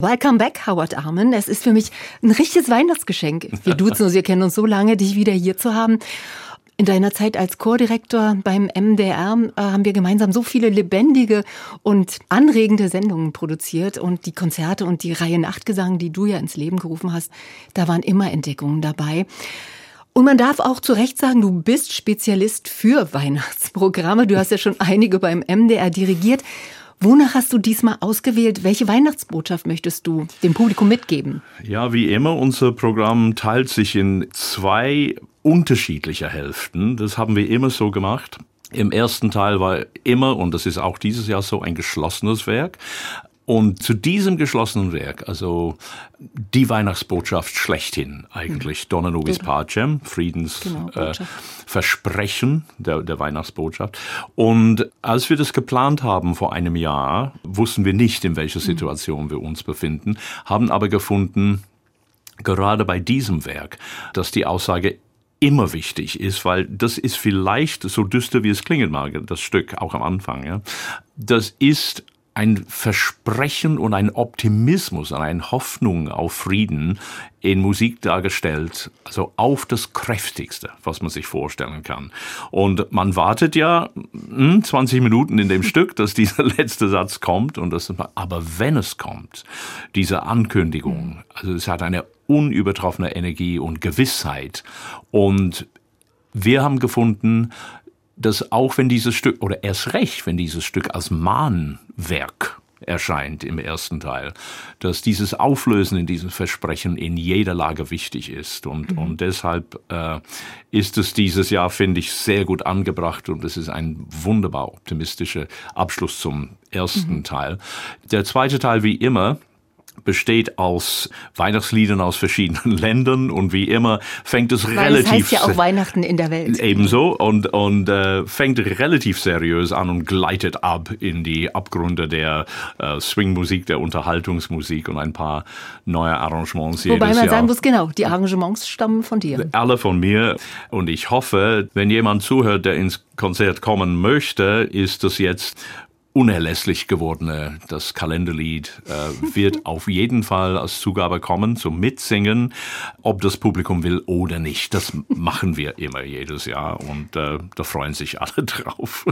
Welcome back, Howard Armin. Es ist für mich ein richtiges Weihnachtsgeschenk. Wir duzen uns, wir kennen uns so lange, dich wieder hier zu haben. In deiner Zeit als Chordirektor beim MDR äh, haben wir gemeinsam so viele lebendige und anregende Sendungen produziert und die Konzerte und die Reihe Nachtgesang, die du ja ins Leben gerufen hast, da waren immer Entdeckungen dabei. Und man darf auch zu Recht sagen, du bist Spezialist für Weihnachtsprogramme. Du hast ja schon einige beim MDR dirigiert. Wonach hast du diesmal ausgewählt? Welche Weihnachtsbotschaft möchtest du dem Publikum mitgeben? Ja, wie immer, unser Programm teilt sich in zwei unterschiedliche Hälften. Das haben wir immer so gemacht. Im ersten Teil war immer, und das ist auch dieses Jahr so, ein geschlossenes Werk. Und zu diesem geschlossenen Werk, also die Weihnachtsbotschaft schlechthin eigentlich, mhm. Donna Nobis Pacem, Friedensversprechen genau, äh, der, der Weihnachtsbotschaft. Und als wir das geplant haben vor einem Jahr, wussten wir nicht, in welcher mhm. Situation mhm. wir uns befinden, haben aber gefunden, gerade bei diesem Werk, dass die Aussage immer wichtig ist, weil das ist vielleicht so düster, wie es klingen mag, das Stück, auch am Anfang, ja. Das ist ein Versprechen und ein Optimismus und eine Hoffnung auf Frieden in Musik dargestellt, also auf das kräftigste, was man sich vorstellen kann. Und man wartet ja 20 hm, Minuten in dem Stück, dass dieser letzte Satz kommt und das, aber wenn es kommt, diese Ankündigung, also es hat eine unübertroffene Energie und Gewissheit und wir haben gefunden, dass auch wenn dieses Stück, oder erst recht, wenn dieses Stück als Mahnwerk erscheint im ersten Teil, dass dieses Auflösen in diesem Versprechen in jeder Lage wichtig ist. Und, mhm. und deshalb äh, ist es dieses Jahr, finde ich, sehr gut angebracht und es ist ein wunderbar optimistischer Abschluss zum ersten mhm. Teil. Der zweite Teil, wie immer, besteht aus Weihnachtsliedern aus verschiedenen Ländern und wie immer fängt es Weil relativ das heißt ja auch Weihnachten in der Welt ebenso und und äh, fängt relativ seriös an und gleitet ab in die Abgründe der äh, Swingmusik, der Unterhaltungsmusik und ein paar neue Arrangements. Wobei man Jahr. sagen muss genau, die Arrangements stammen von dir. Alle von mir und ich hoffe, wenn jemand zuhört, der ins Konzert kommen möchte, ist das jetzt unerlässlich gewordene, das Kalenderlied, äh, wird auf jeden Fall als Zugabe kommen zum Mitsingen, ob das Publikum will oder nicht. Das machen wir immer jedes Jahr und äh, da freuen sich alle drauf.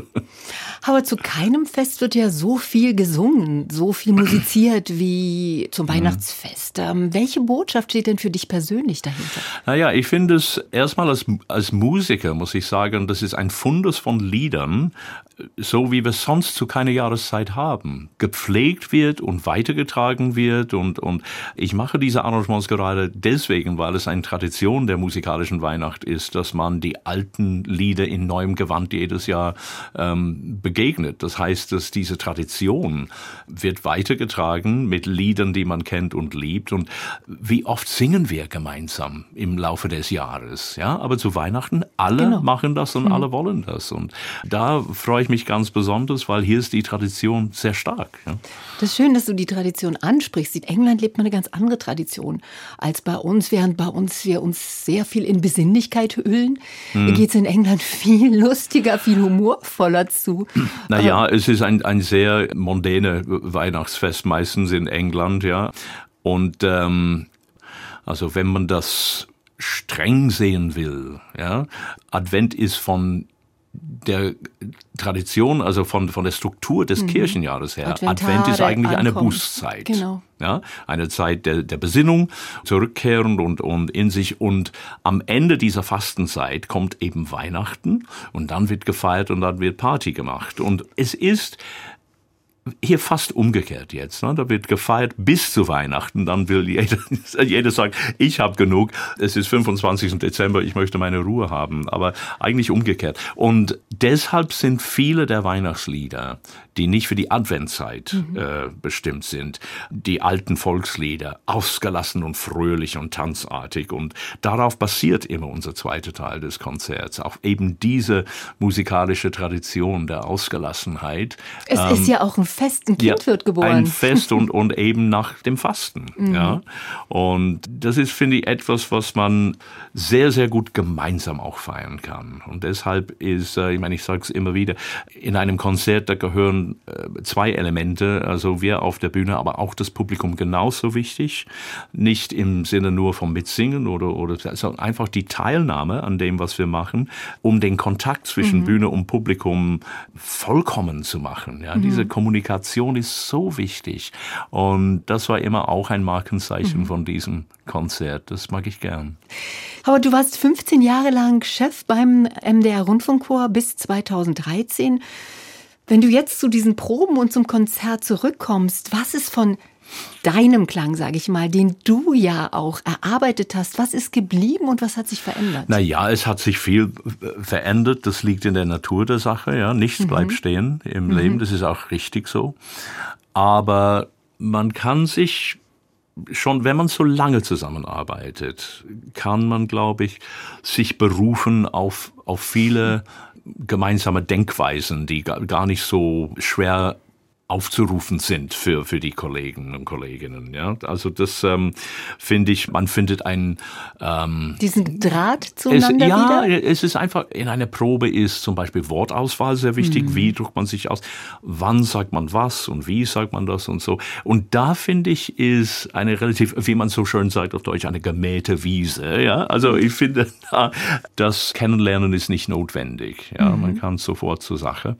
Aber zu keinem Fest wird ja so viel gesungen, so viel musiziert wie zum mhm. Weihnachtsfest. Ähm, welche Botschaft steht denn für dich persönlich dahinter? Naja, ich finde es erstmal als, als Musiker, muss ich sagen, das ist ein Fundus von Liedern, so wie wir sonst zu keiner Jahreszeit haben, gepflegt wird und weitergetragen wird. Und, und ich mache diese Arrangements gerade deswegen, weil es eine Tradition der musikalischen Weihnacht ist, dass man die alten Lieder in neuem Gewand jedes Jahr ähm, begegnet. Das heißt, dass diese Tradition wird weitergetragen mit Liedern, die man kennt und liebt. Und wie oft singen wir gemeinsam im Laufe des Jahres? Ja, aber zu Weihnachten alle genau. machen das und mhm. alle wollen das. Und da freue ich ich mich ganz besonders, weil hier ist die Tradition sehr stark. Ja. Das ist schön, dass du die Tradition ansprichst. In England lebt man eine ganz andere Tradition als bei uns, während bei uns wir uns sehr viel in Besinnlichkeit hüllen. Hm. Geht es in England viel lustiger, viel humorvoller zu. Naja, äh, es ist ein, ein sehr mondäne Weihnachtsfest meistens in England, ja. Und ähm, also wenn man das streng sehen will, ja, Advent ist von der Tradition, also von, von der Struktur des mhm. Kirchenjahres her, Advent ist eigentlich eine Bußzeit. Genau. Ja, eine Zeit der, der Besinnung, zurückkehrend und, und in sich. Und am Ende dieser Fastenzeit kommt eben Weihnachten und dann wird gefeiert und dann wird Party gemacht. Und es ist hier fast umgekehrt jetzt. Ne? Da wird gefeiert bis zu Weihnachten. Dann will jeder, jeder sagen, ich habe genug. Es ist 25. Dezember, ich möchte meine Ruhe haben. Aber eigentlich umgekehrt. Und deshalb sind viele der Weihnachtslieder, die nicht für die Adventszeit mhm. äh, bestimmt sind, die alten Volkslieder, ausgelassen und fröhlich und tanzartig. Und darauf basiert immer unser zweiter Teil des Konzerts. Auf eben diese musikalische Tradition der Ausgelassenheit. Es ähm, ist ja auch ein Fest, ein Kind ja, wird geboren. Ein Fest und, und eben nach dem Fasten. Mhm. Ja. Und das ist, finde ich, etwas, was man sehr, sehr gut gemeinsam auch feiern kann. Und deshalb ist, äh, ich meine, ich sage es immer wieder, in einem Konzert, da gehören äh, zwei Elemente, also wir auf der Bühne, aber auch das Publikum genauso wichtig. Nicht im Sinne nur vom Mitsingen oder, oder sondern einfach die Teilnahme an dem, was wir machen, um den Kontakt zwischen mhm. Bühne und Publikum vollkommen zu machen. Ja, mhm. diese Kommunikation ist so wichtig. Und das war immer auch ein Markenzeichen mhm. von diesem Konzert. Das mag ich gern. Aber du warst 15 Jahre lang Chef beim MDR Rundfunkchor bis 2013. Wenn du jetzt zu diesen Proben und zum Konzert zurückkommst, was ist von deinem Klang, sage ich mal, den du ja auch erarbeitet hast, was ist geblieben und was hat sich verändert? Na ja, es hat sich viel äh, verändert. Das liegt in der Natur der Sache. Ja, nichts mhm. bleibt stehen im mhm. Leben. Das ist auch richtig so. Aber man kann sich schon, wenn man so lange zusammenarbeitet, kann man, glaube ich, sich berufen auf, auf viele gemeinsame Denkweisen, die gar nicht so schwer aufzurufen sind für, für die Kollegen und Kolleginnen. Ja? Also das ähm, finde ich, man findet einen... Ähm, Diesen Draht zueinander es, Ja, wieder? es ist einfach, in einer Probe ist zum Beispiel Wortauswahl sehr wichtig. Mhm. Wie drückt man sich aus? Wann sagt man was und wie sagt man das und so. Und da finde ich, ist eine relativ, wie man so schön sagt auf Deutsch, eine gemähte Wiese. Ja? Also ich finde, das Kennenlernen ist nicht notwendig. Ja? Mhm. Man kann sofort zur Sache.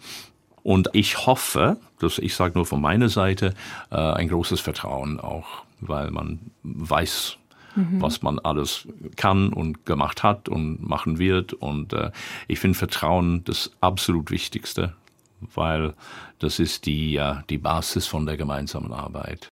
Und ich hoffe, das ich sage nur von meiner Seite, äh, ein großes Vertrauen auch, weil man weiß, mhm. was man alles kann und gemacht hat und machen wird. Und äh, ich finde Vertrauen das absolut Wichtigste, weil das ist die, ja, die Basis von der gemeinsamen Arbeit.